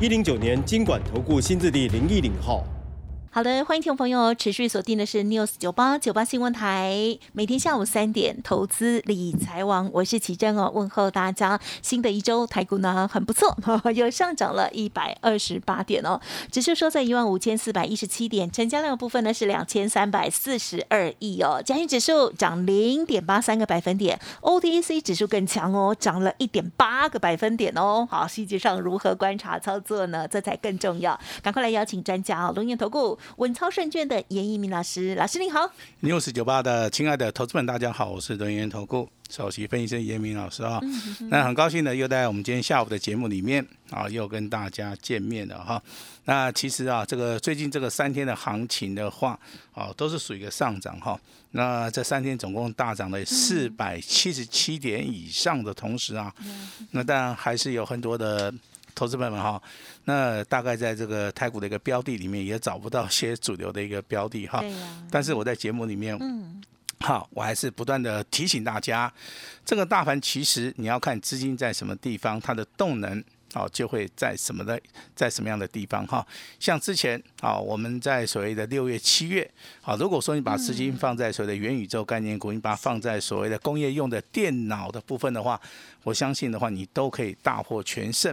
一零九年经管投顾新字第零一零号。好的，欢迎听众朋友持续锁定的是 News 九八九八新闻台，每天下午三点投资理财网，我是奇珍哦，问候大家。新的一周台股呢很不错，又上涨了一百二十八点哦，指数收在一万五千四百一十七点，成交量部分呢是两千三百四十二亿哦，加权指数涨零点八三个百分点，OTC 指数更强哦，涨了一点八个百分点哦。好，细节上如何观察操作呢？这才更重要，赶快来邀请专家哦，龙岩投顾。稳操胜券的严一鸣老师，老师您好。news 九八的亲爱的投资们，大家好，我是人源投顾首席分析师严明老师啊。那很高兴呢，又在我们今天下午的节目里面啊，又跟大家见面了哈。那其实啊，这个最近这个三天的行情的话，啊，都是属于一个上涨哈。那这三天总共大涨了四百七十七点以上的同时啊，那当然还是有很多的。投资朋友们哈，那大概在这个太古的一个标的里面也找不到些主流的一个标的哈。但是我在节目里面，嗯，好，我还是不断的提醒大家，这个大盘其实你要看资金在什么地方，它的动能。好，就会在什么的，在什么样的地方哈？像之前啊，我们在所谓的六月、七月，啊，如果说你把资金放在所谓的元宇宙概念股，你把它放在所谓的工业用的电脑的部分的话，我相信的话，你都可以大获全胜。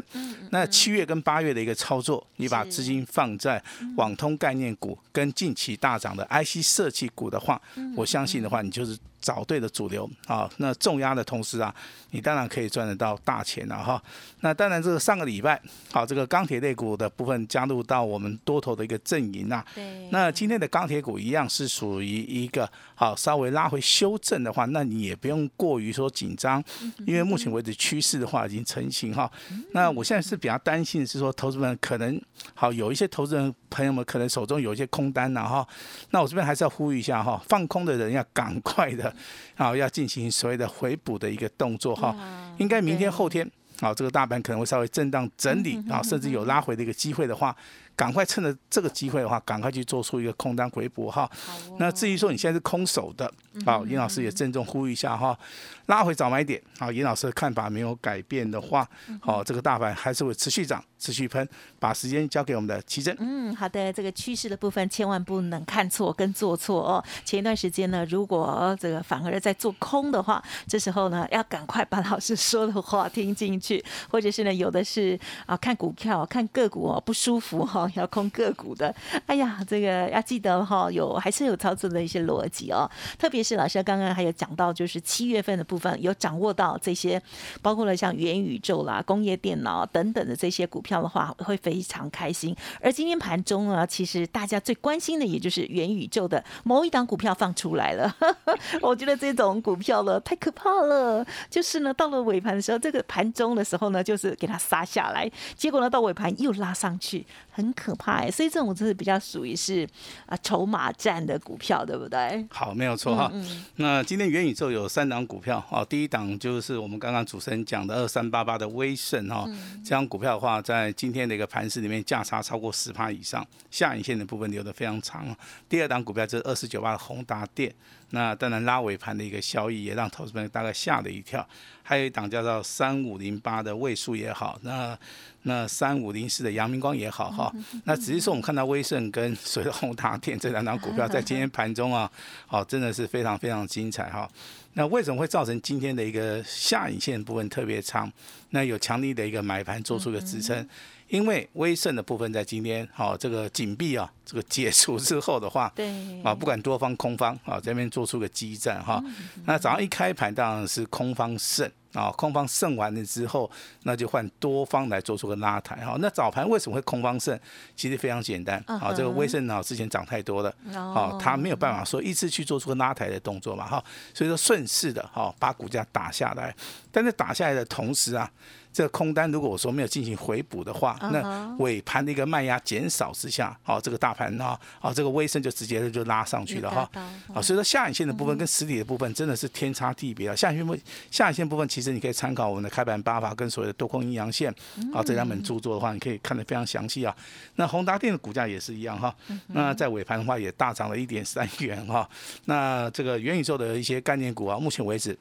那七月跟八月的一个操作，你把资金放在网通概念股跟近期大涨的 IC 设计股的话，我相信的话，你就是。找对的主流啊，那重压的同时啊，你当然可以赚得到大钱了哈。那当然，这个上个礼拜，好，这个钢铁类股的部分加入到我们多头的一个阵营啊。对。那今天的钢铁股一样是属于一个好稍微拉回修正的话，那你也不用过于说紧张，因为目前为止趋势的话已经成型哈。那我现在是比较担心的是说，投资人可能好有一些投资人朋友们可能手中有一些空单了哈。那我这边还是要呼吁一下哈，放空的人要赶快的。啊，要进行所谓的回补的一个动作哈，应该明天后天，好，这个大盘可能会稍微震荡整理啊，甚至有拉回的一个机会的话。赶快趁着这个机会的话，赶快去做出一个空单回补哈。那至于说你现在是空手的，好，严老师也郑重呼吁一下哈，拉回早买点。好，严老师的看法没有改变的话，好，这个大盘还是会持续涨，持续喷。把时间交给我们的奇珍。嗯，好的，这个趋势的部分千万不能看错跟做错哦。前一段时间呢，如果这个反而在做空的话，这时候呢，要赶快把老师说的话听进去，或者是呢，有的是啊，看股票看个股哦不舒服哈。要控个股的，哎呀，这个要记得哈，有还是有操作的一些逻辑哦。特别是老师刚刚还有讲到，就是七月份的部分有掌握到这些，包括了像元宇宙啦、工业电脑等等的这些股票的话，会非常开心。而今天盘中呢，其实大家最关心的也就是元宇宙的某一档股票放出来了。我觉得这种股票呢太可怕了，就是呢到了尾盘的时候，这个盘中的时候呢，就是给它杀下来，结果呢到尾盘又拉上去，很。可怕哎，所以这种就是比较属于是啊筹码战的股票，对不对？好，没有错哈。那今天元宇宙有三档股票啊，第一档就是我们刚刚主持人讲的二三八八的威盛哈，这张股票的话，在今天的一个盘市里面价差超过十趴以上，下影线的部分留的非常长。第二档股票就是二四九八的宏达电。那当然拉尾盘的一个效益也让投资朋友大概吓了一跳，还有一档叫做三五零八的位数也好，那那三五零四的阳明光也好哈，那只是说我们看到威盛跟水虹达电这两档股票在今天盘中啊，好真的是非常非常精彩哈。那为什么会造成今天的一个下影线部分特别长？那有强力的一个买盘做出一个支撑。因为微胜的部分在今天，好这个紧闭啊，这个解除之后的话，对啊，不管多方空方啊这边做出个激战哈，那早上一开盘当然是空方胜啊，空方胜完了之后，那就换多方来做出个拉抬哈。那早盘为什么会空方胜？其实非常简单啊，这个威盛啊之前涨太多了，哦，它没有办法说一次去做出个拉抬的动作嘛哈，所以说顺势的哈把股价打下来，但是打下来的同时啊。这个空单如果我说没有进行回补的话，那尾盘的一个卖压减少之下，好，这个大盘哈，好，这个微升就直接就拉上去了哈，啊，所以说下影线的部分跟实体的部分真的是天差地别啊。下影线部下影线部分其实你可以参考我们的开盘八法跟所谓的多空阴阳线，好，这两本著作的话，你可以看得非常详细啊。那宏达电的股价也是一样哈，那在尾盘的话也大涨了一点三元哈。那这个元宇宙的一些概念股啊，目前为止。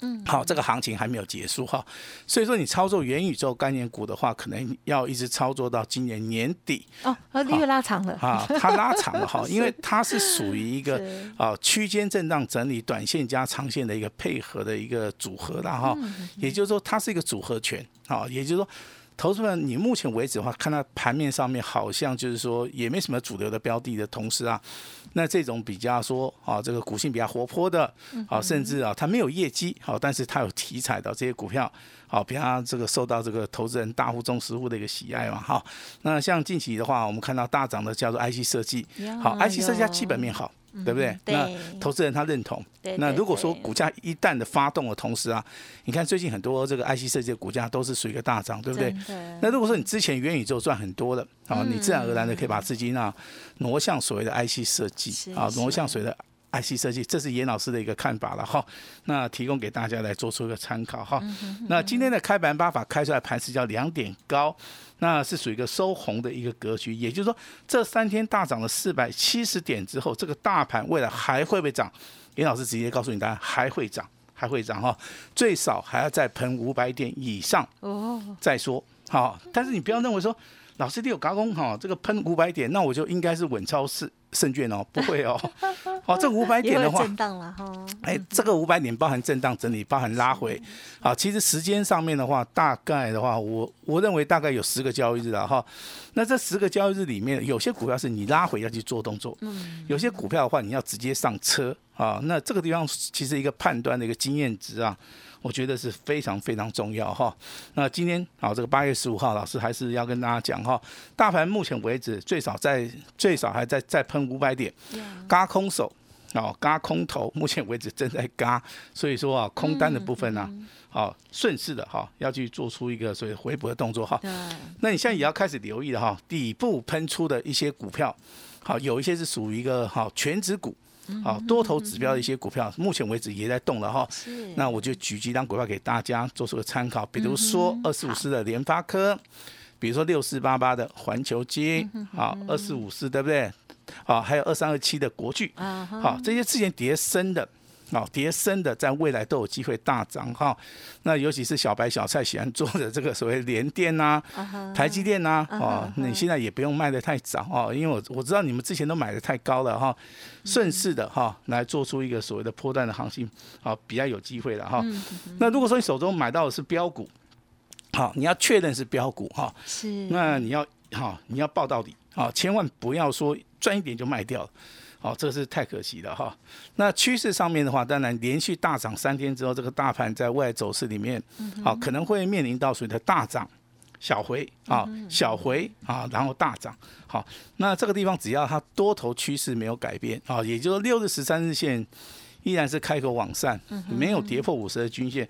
嗯，好，这个行情还没有结束哈，所以说你操作元宇宙概念股的话，可能要一直操作到今年年底哦，因为拉长了。啊，它拉长了哈，因为它是属于一个啊区间震荡整理，短线加长线的一个配合的一个组合的哈，也就是说它是一个组合拳啊，也就是说。投资人，你目前为止的话，看到盘面上面好像就是说也没什么主流的标的的同时啊，那这种比较说啊，这个股性比较活泼的，啊，甚至啊，它没有业绩，好，但是它有题材的这些股票，好，比方这个受到这个投资人大户、中实户的一个喜爱嘛，哈。那像近期的话，我们看到大涨的叫做 IC 设计，好，IC 设计它基本面好。对不对？那投资人他认同。那如果说股价一旦的发动的同时啊，你看最近很多这个 IC 设计的股价都是属于一个大涨，对不对？那如果说你之前元宇宙赚很多的，啊，你自然而然的可以把资金啊挪向所谓的 IC 设计啊，挪向所谓的 IC 设计，这是严老师的一个看法了哈。那提供给大家来做出一个参考哈。那今天的开盘八法开出来盘是叫两点高。那是属于一个收红的一个格局，也就是说，这三天大涨了四百七十点之后，这个大盘未来还会不会涨？严老师直接告诉你，答案还会涨，还会涨哈，最少还要再喷五百点以上哦，再说好。但是你不要认为说，老师你有高工哈，这个喷五百点，那我就应该是稳超市。胜券哦，不会哦，哦，这五百点的话，震荡了哈。哎，这个五百点包含震荡整理，包含拉回。好，其实时间上面的话，大概的话，我我认为大概有十个交易日了哈。那这十个交易日里面，有些股票是你拉回要去做动作，嗯，有些股票的话，你要直接上车啊。那这个地方其实一个判断的一个经验值啊。我觉得是非常非常重要哈。那今天啊，这个八月十五号，老师还是要跟大家讲哈，大盘目前为止最少在最少还在再喷五百点，嘎空手哦，嘎空头，目前为止正在嘎，所以说啊，空单的部分呢，好顺势的哈，要去做出一个所谓回补的动作哈。那你现在也要开始留意了哈，底部喷出的一些股票，好，有一些是属于一个好全指股。好，多头指标的一些股票，目前为止也在动了哈。是。那我就举几张股票给大家做出个参考，比如说二四五四的联发科，比如说六四八八的环球金，好，二四五四对不对？好，还有二三二七的国巨，好，这些之前跌升的。哦，叠升的在未来都有机会大涨哈。那尤其是小白小菜喜欢做的这个所谓联电呐、台积电呐，哦，你现在也不用卖的太早哦，因为我我知道你们之前都买的太高了哈。顺势的哈，来做出一个所谓的波段的行情，好，比较有机会了哈。那如果说你手中买到的是标股，好，你要确认是标股哈，是，那你要哈，你要报到底啊，千万不要说赚一点就卖掉。好，这个是太可惜了哈。那趋势上面的话，当然连续大涨三天之后，这个大盘在未来走势里面，好可能会面临到所谓的大涨、小回啊、小回啊，然后大涨。好，那这个地方只要它多头趋势没有改变啊，也就是六日、十三日线依然是开口往上，没有跌破五十的均线，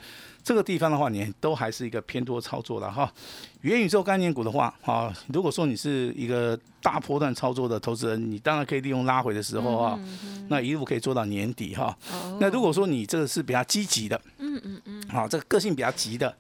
这个地方的话，你都还是一个偏多操作了哈。元宇宙概念股的话，啊，如果说你是一个大波段操作的投资人，你当然可以利用拉回的时候啊，那一路可以做到年底哈。那如果说你这个是比较积极的，嗯嗯嗯，好，这个个性比较急的，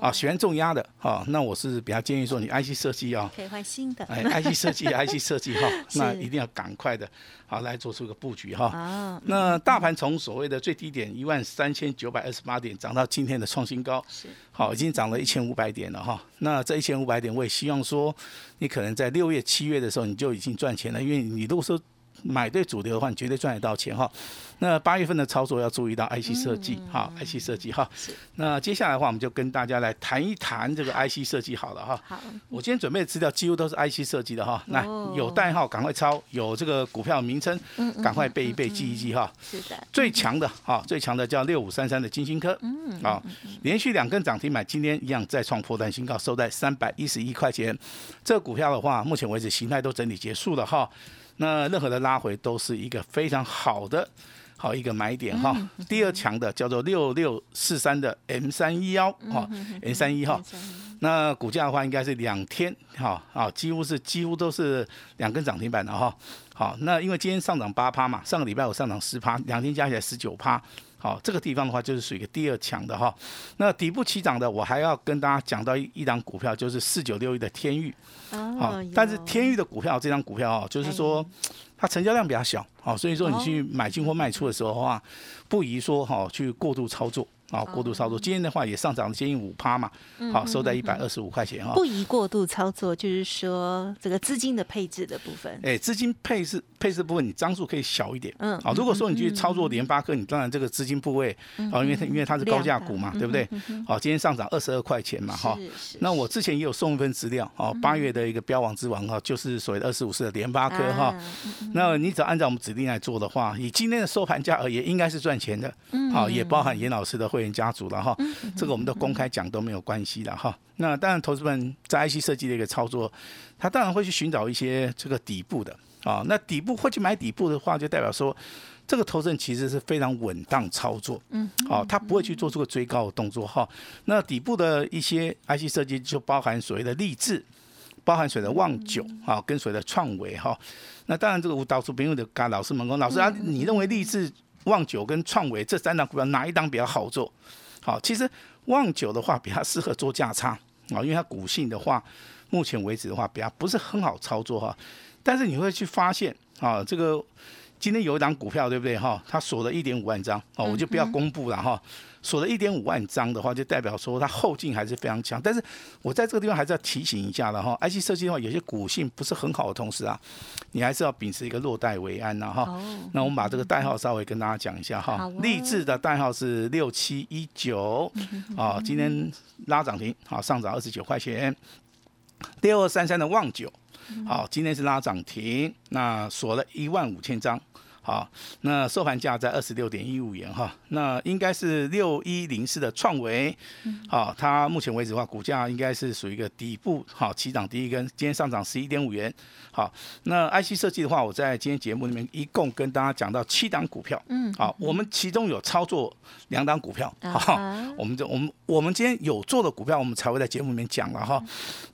啊，喜欢重压的，啊，那我是比较建议说你 IC 设计啊，可以换新的，哎，IC 设计，IC 设计哈，那一定要赶快的，好来做出一个布局哈。那大盘从所谓的最低点一万三千九百二十八点涨到今天的创新高，好，已经涨了一千五百点了哈。那这一千五百点，我也希望说，你可能在六月、七月的时候，你就已经赚钱了，因为你如果说。买对主流的话，你绝对赚得到钱哈。那八月份的操作要注意到 IC 设计哈，IC 设计哈。那接下来的话，我们就跟大家来谈一谈这个 IC 设计好了哈。好。我今天准备的资料几乎都是 IC 设计的哈。那有代号赶快抄，有这个股票名称，赶快背一背记一记哈。是的。最强的哈，最强的叫六五三三的金星科。嗯。啊，连续两根涨停板，今天一样再创破断新高，收在三百一十一块钱。这个股票的话，目前为止形态都整理结束了哈。那任何的拉回都是一个非常好的好一个买点哈。第二强的叫做六六四三的 M 三一幺哈，M 三一哈。那股价的话，应该是两天哈啊，几乎是几乎都是两根涨停板的哈。好，那因为今天上涨八趴嘛，上个礼拜我上涨十趴，两天加起来十九趴。好，这个地方的话就是属于一个第二强的哈。那底部起涨的，我还要跟大家讲到一一档股票，就是四九六一的天域。哦，但是天域的股票这张股票哦，就是说它成交量比较小，好，所以说你去买进或卖出的时候的话，不宜说哈去过度操作。啊，过度操作，今天的话也上涨了接近五趴嘛，好，收在一百二十五块钱哈。不宜过度操作，就是说这个资金的配置的部分。哎，资金配置配置部分，你张数可以小一点。嗯，好，如果说你去操作联发科，你当然这个资金部位，哦，因为它因为它是高价股嘛，对不对？好，今天上涨二十二块钱嘛，哈。那我之前也有送一份资料，哦，八月的一个标王之王哈，就是所谓的二十五市的联发科哈。那你只要按照我们指令来做的话，以今天的收盘价而言，应该是赚钱的。嗯，好，也包含严老师的会。会员家族了哈，这个我们都公开讲都没有关系的哈。那当然，投资们在 IC 设计的一个操作，他当然会去寻找一些这个底部的啊。那底部会去买底部的话，就代表说这个投资人其实是非常稳当操作，嗯，好，他不会去做出个追高的动作哈。那底部的一些 IC 设计就包含所谓的励志，包含所谓的旺九啊，跟所谓的创维哈。那当然，这个我到处朋友的跟老师们讲，老师啊，你认为励志？旺九跟创维这三档股票哪一档比较好做？好，其实旺九的话比较适合做价差啊，因为它股性的话，目前为止的话比较不是很好操作哈。但是你会去发现啊，这个今天有一档股票对不对哈？它锁了一点五万张哦，我就不要公布了哈。锁了一点五万张的话，就代表说它后劲还是非常强。但是我在这个地方还是要提醒一下的哈，IC 设计的话，有些股性不是很好的同时啊，你还是要秉持一个落袋为安呐哈。那我们把这个代号稍微跟大家讲一下哈。励志的代号是六七一九，啊，今天拉涨停，好上涨二十九块钱。六二三三的旺九，好，今天是拉涨停，那锁了一万五千张。好，那收盘价在二十六点一五元哈，那应该是六一零四的创维，好，它目前为止的话，股价应该是属于一个底部，好，起涨第一根，今天上涨十一点五元。好，那 IC 设计的话，我在今天节目里面一共跟大家讲到七档股票，嗯，好，我们其中有操作两档股票，好，我们就我们我们今天有做的股票，我们才会在节目里面讲了哈。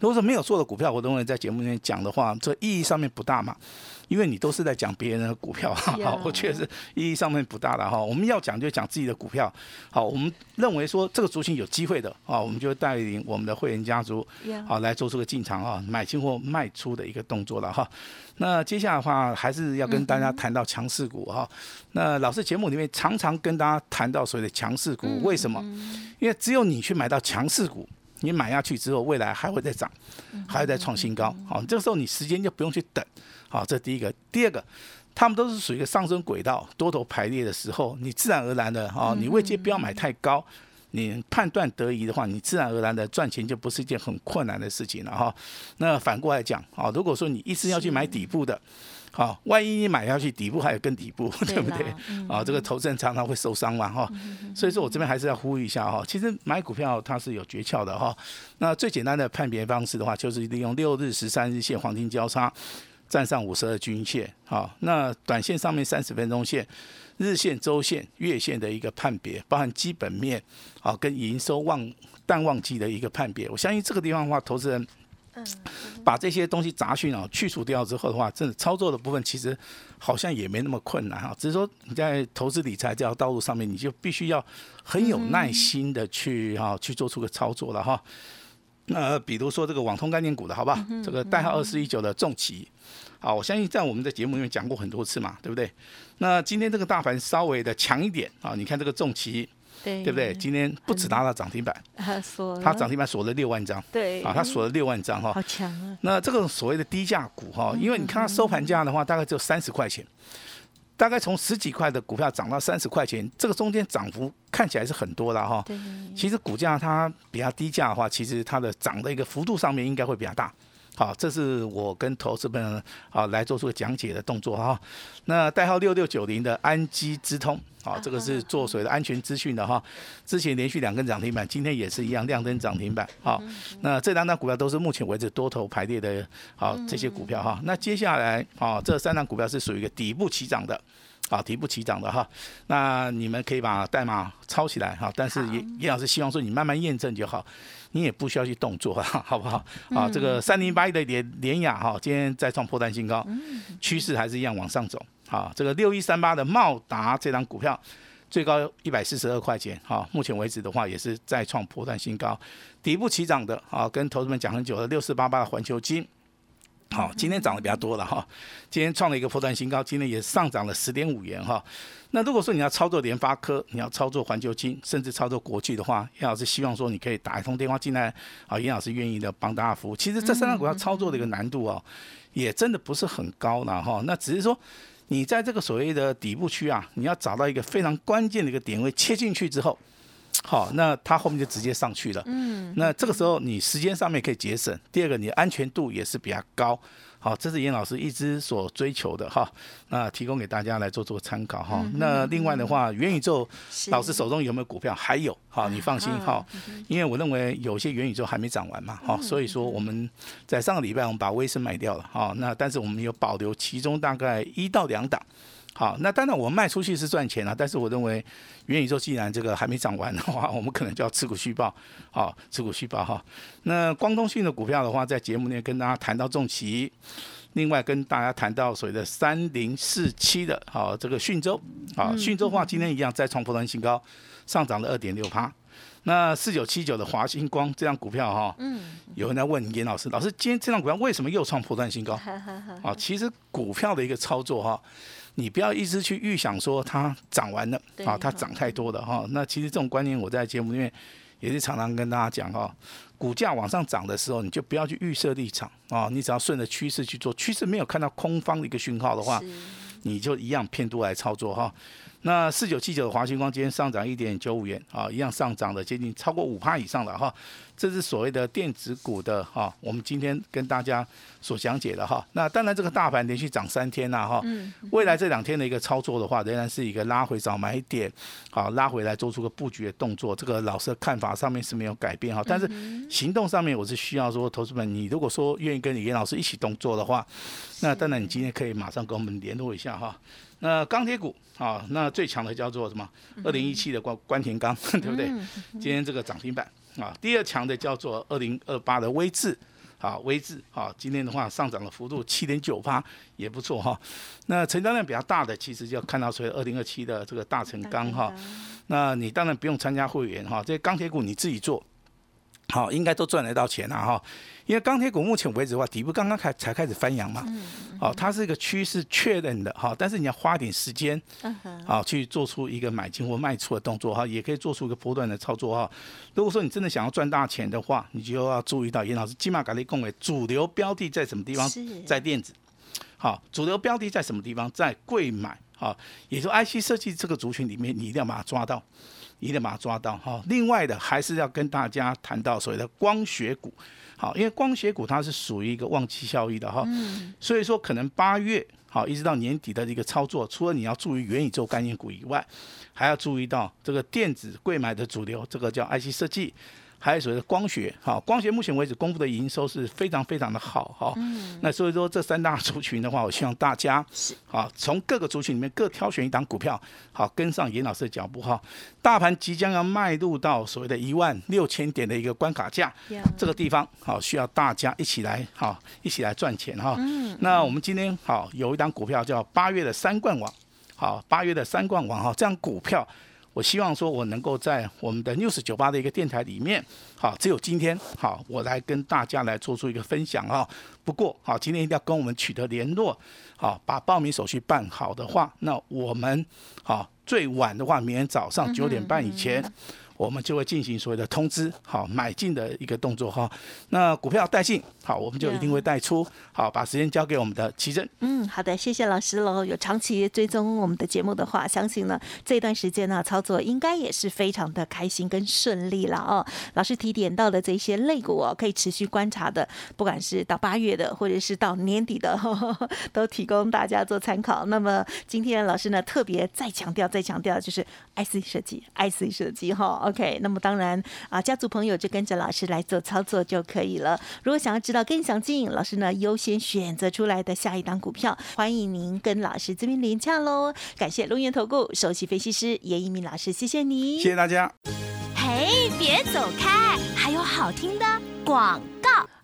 如果说没有做的股票，我认为在节目里面讲的话，这意义上面不大嘛。因为你都是在讲别人的股票，好，我确实意义上面不大了哈。我们要讲就讲自己的股票，好，我们认为说这个族群有机会的啊，我们就带领我们的会员家族，好来做出个进场啊，买进或卖出的一个动作了哈。那接下来的话，还是要跟大家谈到强势股哈。那老师节目里面常常跟大家谈到所谓的强势股，为什么？因为只有你去买到强势股，你买下去之后，未来还会再涨，还会再创新高，好，这个时候你时间就不用去等。好，这第一个，第二个，他们都是属于一个上升轨道，多头排列的时候，你自然而然的啊，你位阶不要买太高，你判断得宜的话，你自然而然的赚钱就不是一件很困难的事情了哈。那反过来讲，啊，如果说你一直要去买底部的，好，万一你买下去底部还有更底部，对不对？啊，这个投资人常常会受伤嘛哈。所以说我这边还是要呼吁一下哈，其实买股票它是有诀窍的哈。那最简单的判别方式的话，就是利用六日、十三日线黄金交叉。站上五十二均线，好，那短线上面三十分钟线、日线、周线、月线的一个判别，包含基本面，好，跟营收旺淡旺季的一个判别。我相信这个地方的话，投资人，嗯，把这些东西杂讯啊去除掉之后的话，真的操作的部分其实好像也没那么困难哈。只是说你在投资理财这条道路上面，你就必须要很有耐心的去哈去做出个操作了哈。那比如说这个网通概念股的好不好？这个代号二四一九的重企，好，我相信在我们的节目里面讲过很多次嘛，对不对？那今天这个大盘稍微的强一点啊，你看这个重企，对对不对？今天不止达到涨停板，它涨停板锁了六万张，对啊，它锁了六万张哈，好强啊！那这个所谓的低价股哈，因为你看它收盘价的话，大概只有三十块钱。大概从十几块的股票涨到三十块钱，这个中间涨幅看起来是很多的哈。其实股价它比较低价的话，其实它的涨的一个幅度上面应该会比较大。好，这是我跟投资们啊来做出个讲解的动作哈。那代号六六九零的安基之通。好，这个是做水的安全资讯的哈。之前连续两根涨停板，今天也是一样亮灯涨停板。好，那这两档股票都是目前为止多头排列的，好这些股票哈。那接下来啊，这三档股票是属于一个底部起涨的。啊，底部起涨的哈，那你们可以把代码抄起来哈。但是叶叶老师希望说你慢慢验证就好，你也不需要去动作，好不好？啊，这个三零八一的联联雅哈，今天再创破单新高，趋势还是一样往上走。好，这个六一三八的茂达这张股票最高一百四十二块钱，哈，目前为止的话也是再创破断新高，底部起涨的啊，跟投资们讲很久的六四八八的环球金。好，今天涨得比较多了哈，今天创了一个破断新高，今天也上涨了十点五元哈。那如果说你要操作联发科，你要操作环球金，甚至操作国际的话，叶老师希望说你可以打一通电话进来，啊，叶老师愿意的帮大家服务。其实这三张股票操作的一个难度哦，也真的不是很高了哈。那只是说你在这个所谓的底部区啊，你要找到一个非常关键的一个点位切进去之后。好，那它后面就直接上去了。嗯，那这个时候你时间上面可以节省，第二个你安全度也是比较高。好，这是严老师一直所追求的哈。那提供给大家来做做参考哈。那另外的话，元宇宙老师手中有没有股票？还有，好，你放心哈，因为我认为有些元宇宙还没涨完嘛。好，所以说我们在上个礼拜我们把威盛卖掉了哈。那但是我们有保留其中大概一到两档。好，那当然我卖出去是赚钱了，但是我认为元宇宙既然这个还没涨完的话，我们可能就要持股续报，好，持股续报哈。那光通讯的股票的话，在节目内跟大家谈到重旗，另外跟大家谈到所谓的三零四七的，好，这个讯州，好，讯州的话今天一样再创破断新高，上涨了二点六趴。那四九七九的华星光这张股票哈，嗯，有人在问严老师，老师今天这张股票为什么又创破断新高？啊，其实股票的一个操作哈。你不要一直去预想说它涨完了啊，它涨太多了哈。那其实这种观念我在节目里面也是常常跟大家讲哈。股价往上涨的时候，你就不要去预设立场啊，你只要顺着趋势去做，趋势没有看到空方的一个讯号的话，你就一样偏多来操作哈。那四九七九的华星光今天上涨一点九五元啊，一样上涨了接近超过五趴以上了哈。这是所谓的电子股的哈，我们今天跟大家所讲解的哈。那当然这个大盘连续涨三天了哈，未来这两天的一个操作的话，仍然是一个拉回找买点，好拉回来做出个布局的动作。这个老师的看法上面是没有改变哈，但是行动上面我是需要说，投资们你如果说愿意跟李岩老师一起动作的话，那当然你今天可以马上跟我们联络一下哈。那钢铁股啊，那最强的叫做什么？二零一七的关关田钢，对不对？今天这个涨停板。啊，第二强的叫做二零二八的微智，啊微智，啊今天的话上涨的幅度七点九八，也不错哈。那成交量比较大的，其实就要看到所以二零二七的这个大成钢哈。那你当然不用参加会员哈，这些钢铁股你自己做。好，应该都赚得到钱了哈，因为钢铁股目前为止的话，底部刚刚开才开始翻扬嘛，好，它是一个趋势确认的哈，但是你要花点时间，好去做出一个买进或卖出的动作哈，也可以做出一个波段的操作哈。如果说你真的想要赚大钱的话，你就要注意到严老师金马格利共为主流标的在什么地方？在电子。好，主流标的在什么地方？在贵买。好，也就 IC 设计这个族群里面，你一定要把它抓到。一定把它抓到哈。另外的还是要跟大家谈到所谓的光学股，好，因为光学股它是属于一个旺季效益的哈，所以说可能八月好一直到年底的一个操作，除了你要注意元宇宙概念股以外，还要注意到这个电子贵买的主流，这个叫 IC 设计。还有所谓的光学，哈，光学目前为止公布的营收是非常非常的好，哈，那所以说这三大族群的话，我希望大家是。啊从各个族群里面各挑选一档股票，好跟上严老师的脚步，哈，大盘即将要迈入到所谓的一万六千点的一个关卡价，这个地方好需要大家一起来，好一起来赚钱，哈，那我们今天好有一档股票叫八月的三冠王，好八月的三冠王，哈，这样股票。我希望说，我能够在我们的 News 酒吧的一个电台里面，好，只有今天，好，我来跟大家来做出一个分享啊。不过，好，今天一定要跟我们取得联络，好，把报名手续办好的话，那我们好最晚的话，明天早上九点半以前。我们就会进行所谓的通知，好买进的一个动作哈。那股票带进，好，我们就一定会带出，好，把时间交给我们的奇珍。嗯，好的，谢谢老师喽。有长期追踪我们的节目的话，相信呢这段时间呢操作应该也是非常的开心跟顺利了哦。老师提点到的这些类股哦，可以持续观察的，不管是到八月的，或者是到年底的，都提供大家做参考。那么今天老师呢特别再强调、再强调，就是 IC 设计，IC 设计哈。OK，那么当然啊，家族朋友就跟着老师来做操作就可以了。如果想要知道更详尽，老师呢优先选择出来的下一档股票，欢迎您跟老师这边连洽喽。感谢龙源投顾首席分析师严一鸣老师，谢谢你，谢谢大家。嘿，别走开，还有好听的广告。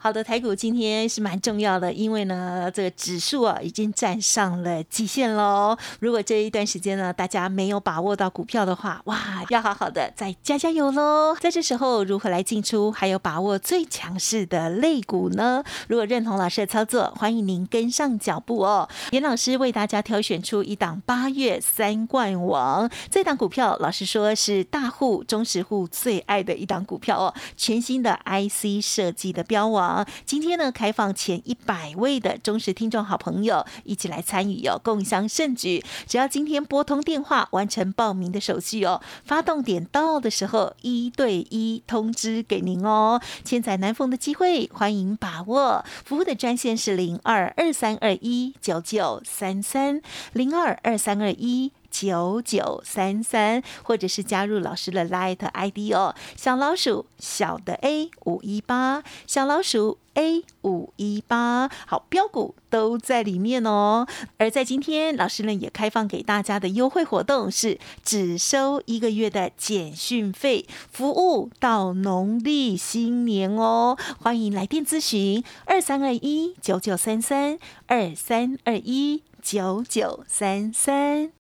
好的，台股今天是蛮重要的，因为呢，这个指数啊已经站上了极限喽。如果这一段时间呢，大家没有把握到股票的话，哇，要好好的再加加油喽。在这时候，如何来进出，还有把握最强势的类股呢？如果认同老师的操作，欢迎您跟上脚步哦。严老师为大家挑选出一档八月三冠王，这档股票，老师说是大户、中实户最爱的一档股票哦，全新的 IC 设计的标王。今天呢，开放前一百位的忠实听众好朋友一起来参与哦，共襄盛举。只要今天拨通电话完成报名的手续哦，发动点到的时候一对一通知给您哦。千载难逢的机会，欢迎把握。服务的专线是零二二三二一九九三三零二二三二一。九九三三，或者是加入老师的 Light ID 哦，小老鼠小的 A 五一八，小老鼠 A 五一八，好标股都在里面哦。而在今天，老师呢也开放给大家的优惠活动是只收一个月的简讯费，服务到农历新年哦。欢迎来电咨询二三二一九九三三二三二一九九三三。